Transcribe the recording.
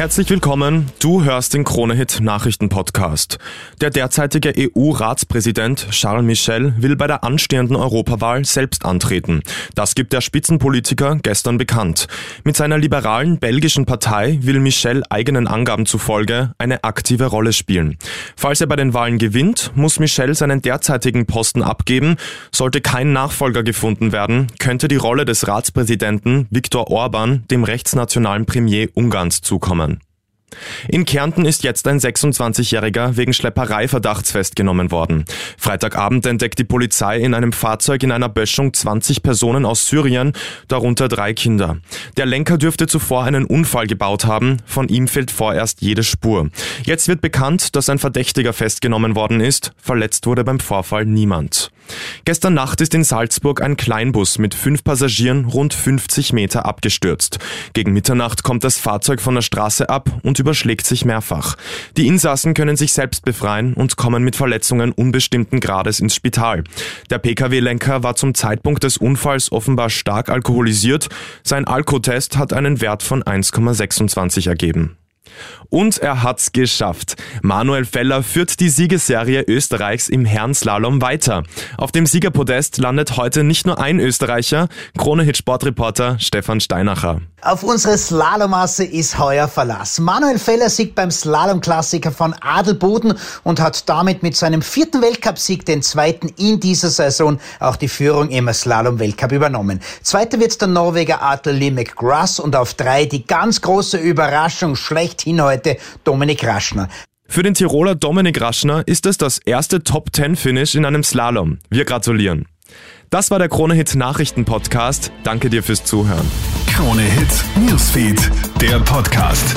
Herzlich willkommen, du hörst den Kronehit Nachrichten Podcast. Der derzeitige EU-Ratspräsident Charles Michel will bei der anstehenden Europawahl selbst antreten. Das gibt der Spitzenpolitiker gestern bekannt. Mit seiner liberalen belgischen Partei will Michel eigenen Angaben zufolge eine aktive Rolle spielen. Falls er bei den Wahlen gewinnt, muss Michel seinen derzeitigen Posten abgeben. Sollte kein Nachfolger gefunden werden, könnte die Rolle des Ratspräsidenten Viktor Orban dem rechtsnationalen Premier Ungarns zukommen. In Kärnten ist jetzt ein 26-Jähriger wegen Schlepperei verdachtsfest festgenommen worden. Freitagabend entdeckt die Polizei in einem Fahrzeug in einer Böschung 20 Personen aus Syrien, darunter drei Kinder. Der Lenker dürfte zuvor einen Unfall gebaut haben, von ihm fehlt vorerst jede Spur. Jetzt wird bekannt, dass ein Verdächtiger festgenommen worden ist, verletzt wurde beim Vorfall niemand. Gestern Nacht ist in Salzburg ein Kleinbus mit fünf Passagieren rund 50 Meter abgestürzt. Gegen Mitternacht kommt das Fahrzeug von der Straße ab und überschlägt sich mehrfach. Die Insassen können sich selbst befreien und kommen mit Verletzungen unbestimmten Grades ins Spital. Der Pkw-Lenker war zum Zeitpunkt des Unfalls offenbar stark alkoholisiert. Sein Alkotest hat einen Wert von 1,26 ergeben. Und er hat's geschafft. Manuel Feller führt die Siegesserie Österreichs im Herrenslalom weiter. Auf dem Siegerpodest landet heute nicht nur ein Österreicher, Krone-Hit-Sportreporter Stefan Steinacher. Auf unsere Slalomasse ist heuer Verlass. Manuel Feller siegt beim Slalomklassiker von Adelboden und hat damit mit seinem vierten Weltcupsieg, den zweiten in dieser Saison, auch die Führung im Slalom-Weltcup übernommen. Zweiter wird der Norweger Arthur Lee McGrath und auf drei die ganz große Überraschung schlechthin heute Dominik Raschner. Für den Tiroler Dominik Raschner ist es das erste Top-10-Finish in einem Slalom. Wir gratulieren. Das war der Krone Hit Nachrichten Podcast. Danke dir fürs Zuhören. Krone Hit Newsfeed, der Podcast.